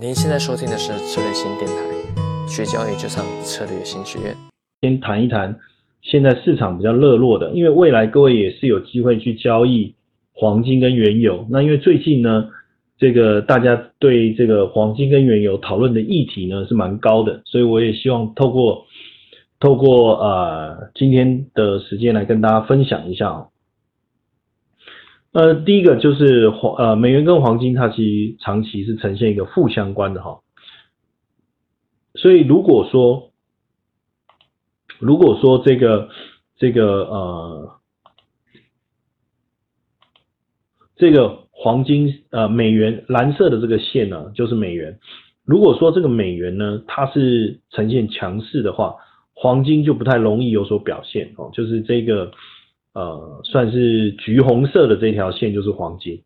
您现在收听的是策略新电台，学交易就上策略新学院。先谈一谈现在市场比较热络的，因为未来各位也是有机会去交易黄金跟原油。那因为最近呢，这个大家对这个黄金跟原油讨论的议题呢是蛮高的，所以我也希望透过透过呃今天的时间来跟大家分享一下哦。呃，第一个就是黄呃美元跟黄金，它其实长期是呈现一个负相关的哈，所以如果说如果说这个这个呃这个黄金呃美元蓝色的这个线呢，就是美元。如果说这个美元呢，它是呈现强势的话，黄金就不太容易有所表现哦，就是这个。呃，算是橘红色的这条线就是黄金，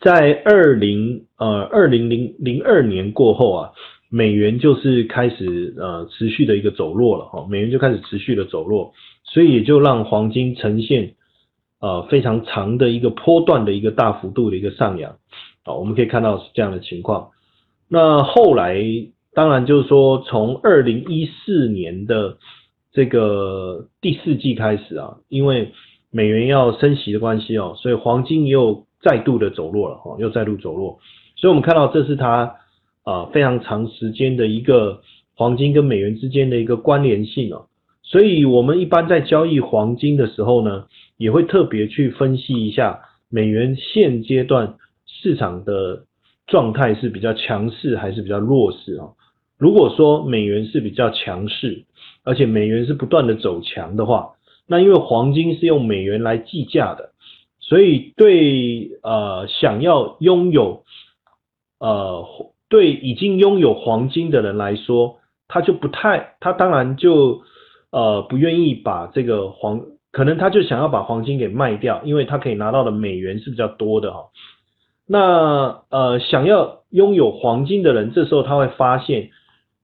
在二零呃二零零零二年过后啊，美元就是开始呃持续的一个走弱了哈，美元就开始持续的走弱，所以也就让黄金呈现呃非常长的一个波段的一个大幅度的一个上扬啊，我们可以看到是这样的情况。那后来当然就是说从二零一四年的。这个第四季开始啊，因为美元要升息的关系哦，所以黄金又再度的走弱了哈，又再度走弱。所以我们看到这是它啊非常长时间的一个黄金跟美元之间的一个关联性哦。所以我们一般在交易黄金的时候呢，也会特别去分析一下美元现阶段市场的状态是比较强势还是比较弱势啊？如果说美元是比较强势，而且美元是不断的走强的话，那因为黄金是用美元来计价的，所以对呃想要拥有呃对已经拥有黄金的人来说，他就不太他当然就呃不愿意把这个黄，可能他就想要把黄金给卖掉，因为他可以拿到的美元是比较多的哈。那呃想要拥有黄金的人，这时候他会发现。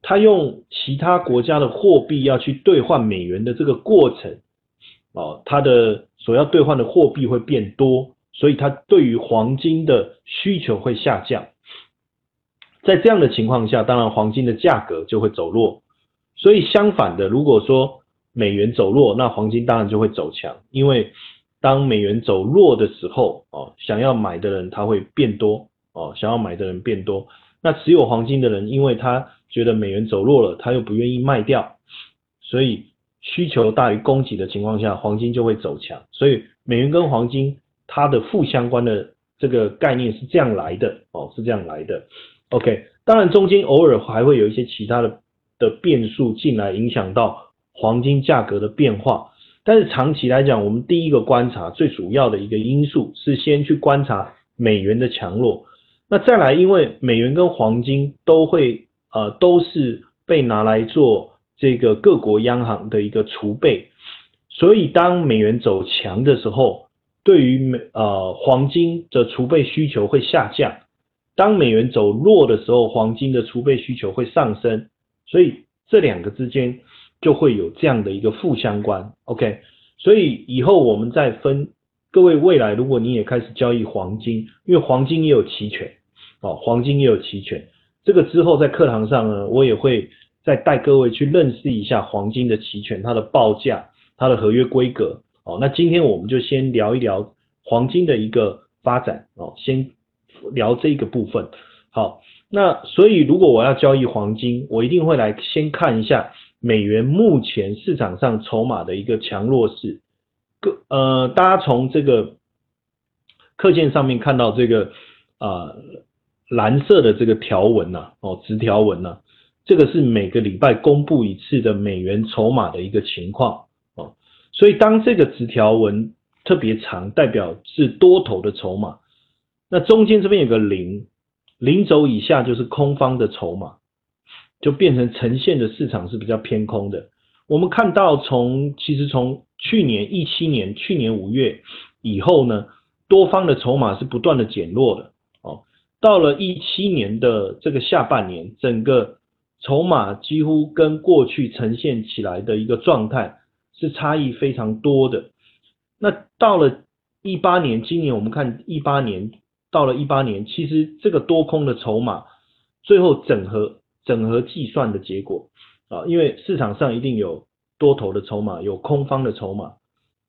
他用其他国家的货币要去兑换美元的这个过程，哦，他的所要兑换的货币会变多，所以他对于黄金的需求会下降。在这样的情况下，当然黄金的价格就会走弱。所以相反的，如果说美元走弱，那黄金当然就会走强，因为当美元走弱的时候，哦，想要买的人他会变多，哦，想要买的人变多。那持有黄金的人，因为他觉得美元走弱了，他又不愿意卖掉，所以需求大于供给的情况下，黄金就会走强。所以美元跟黄金它的负相关的这个概念是这样来的哦，是这样来的。OK，当然中间偶尔还会有一些其他的的变数进来影响到黄金价格的变化，但是长期来讲，我们第一个观察最主要的一个因素是先去观察美元的强弱。那再来，因为美元跟黄金都会呃都是被拿来做这个各国央行的一个储备，所以当美元走强的时候，对于美呃黄金的储备需求会下降；当美元走弱的时候，黄金的储备需求会上升，所以这两个之间就会有这样的一个负相关。OK，所以以后我们再分。各位，未来如果你也开始交易黄金，因为黄金也有期权，哦，黄金也有期权。这个之后在课堂上呢，我也会再带各位去认识一下黄金的期权，它的报价，它的合约规格。哦，那今天我们就先聊一聊黄金的一个发展，哦，先聊这个部分。好，那所以如果我要交易黄金，我一定会来先看一下美元目前市场上筹码的一个强弱势。呃，大家从这个课件上面看到这个啊蓝色的这个条纹呐，哦，直条纹呐，这个是每个礼拜公布一次的美元筹码的一个情况哦。所以当这个直条纹特别长，代表是多头的筹码。那中间这边有个零，零轴以下就是空方的筹码，就变成呈现的市场是比较偏空的。我们看到从其实从去年一七年，去年五月以后呢，多方的筹码是不断的减弱的。到了一七年的这个下半年，整个筹码几乎跟过去呈现起来的一个状态是差异非常多的。那到了一八年，今年我们看一八年到了一八年，其实这个多空的筹码最后整合整合计算的结果啊，因为市场上一定有多头的筹码，有空方的筹码，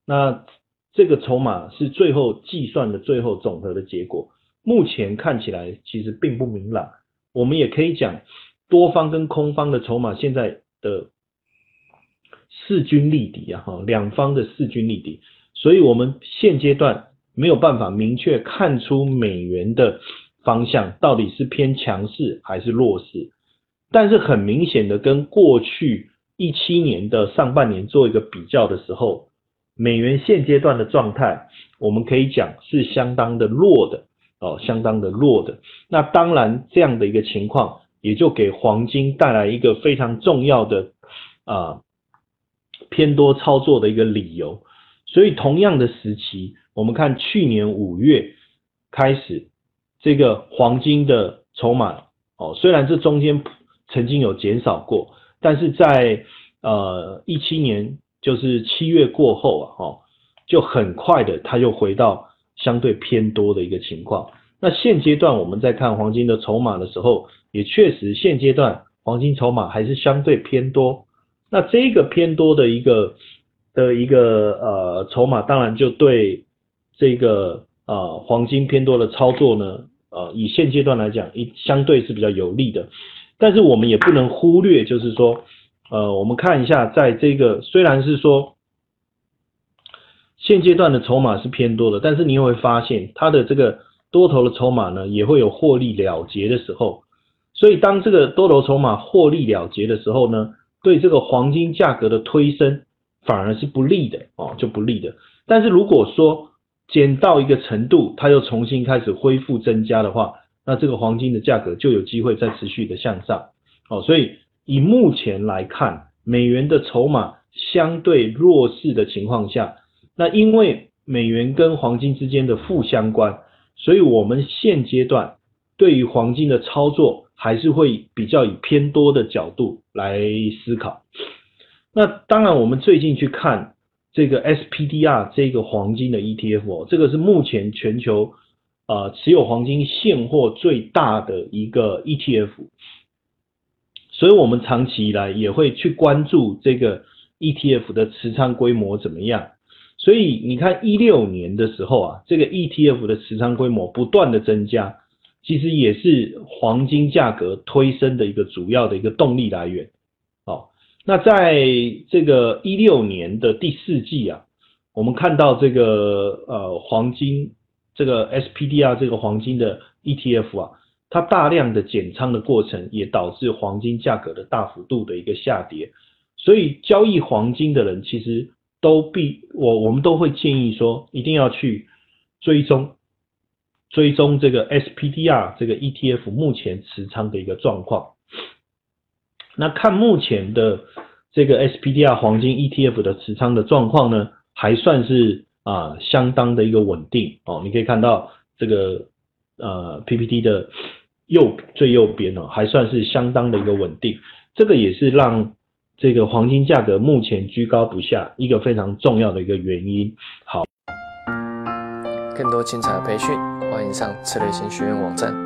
那这个筹码是最后计算的最后总和的结果。目前看起来其实并不明朗，我们也可以讲多方跟空方的筹码现在的势均力敌啊，哈，两方的势均力敌，所以我们现阶段没有办法明确看出美元的方向到底是偏强势还是弱势，但是很明显的跟过去一七年的上半年做一个比较的时候，美元现阶段的状态，我们可以讲是相当的弱的。哦，相当的弱的。那当然这样的一个情况，也就给黄金带来一个非常重要的啊。偏多操作的一个理由，所以同样的时期，我们看去年五月开始，这个黄金的筹码哦，虽然这中间曾经有减少过，但是在呃一七年就是七月过后啊，哦，就很快的它又回到相对偏多的一个情况。那现阶段我们在看黄金的筹码的时候，也确实现阶段黄金筹码还是相对偏多。那这个偏多的一个的一个呃筹码，当然就对这个呃黄金偏多的操作呢，呃以现阶段来讲，一相对是比较有利的。但是我们也不能忽略，就是说，呃我们看一下，在这个虽然是说现阶段的筹码是偏多的，但是你会发现它的这个多头的筹码呢，也会有获利了结的时候。所以当这个多头筹码获利了结的时候呢？对这个黄金价格的推升反而是不利的哦，就不利的。但是如果说减到一个程度，它又重新开始恢复增加的话，那这个黄金的价格就有机会再持续的向上哦。所以以目前来看，美元的筹码相对弱势的情况下，那因为美元跟黄金之间的负相关，所以我们现阶段对于黄金的操作。还是会比较以偏多的角度来思考。那当然，我们最近去看这个 SPDR 这个黄金的 ETF，哦这个是目前全球呃持有黄金现货最大的一个 ETF。所以我们长期以来也会去关注这个 ETF 的持仓规模怎么样。所以你看一六年的时候啊，这个 ETF 的持仓规模不断的增加。其实也是黄金价格推升的一个主要的一个动力来源。好，那在这个一六年的第四季啊，我们看到这个呃黄金这个 SPDR 这个黄金的 ETF 啊，它大量的减仓的过程，也导致黄金价格的大幅度的一个下跌。所以交易黄金的人，其实都必我我们都会建议说，一定要去追踪。追踪这个 SPDR 这个 ETF 目前持仓的一个状况，那看目前的这个 SPDR 黄金 ETF 的持仓的状况呢，还算是啊相当的一个稳定哦。你可以看到这个呃 PPT 的右最右边哦，还算是相当的一个稳定。这个也是让这个黄金价格目前居高不下一个非常重要的一个原因。好，更多精彩的培训。欢迎上策略型学院网站。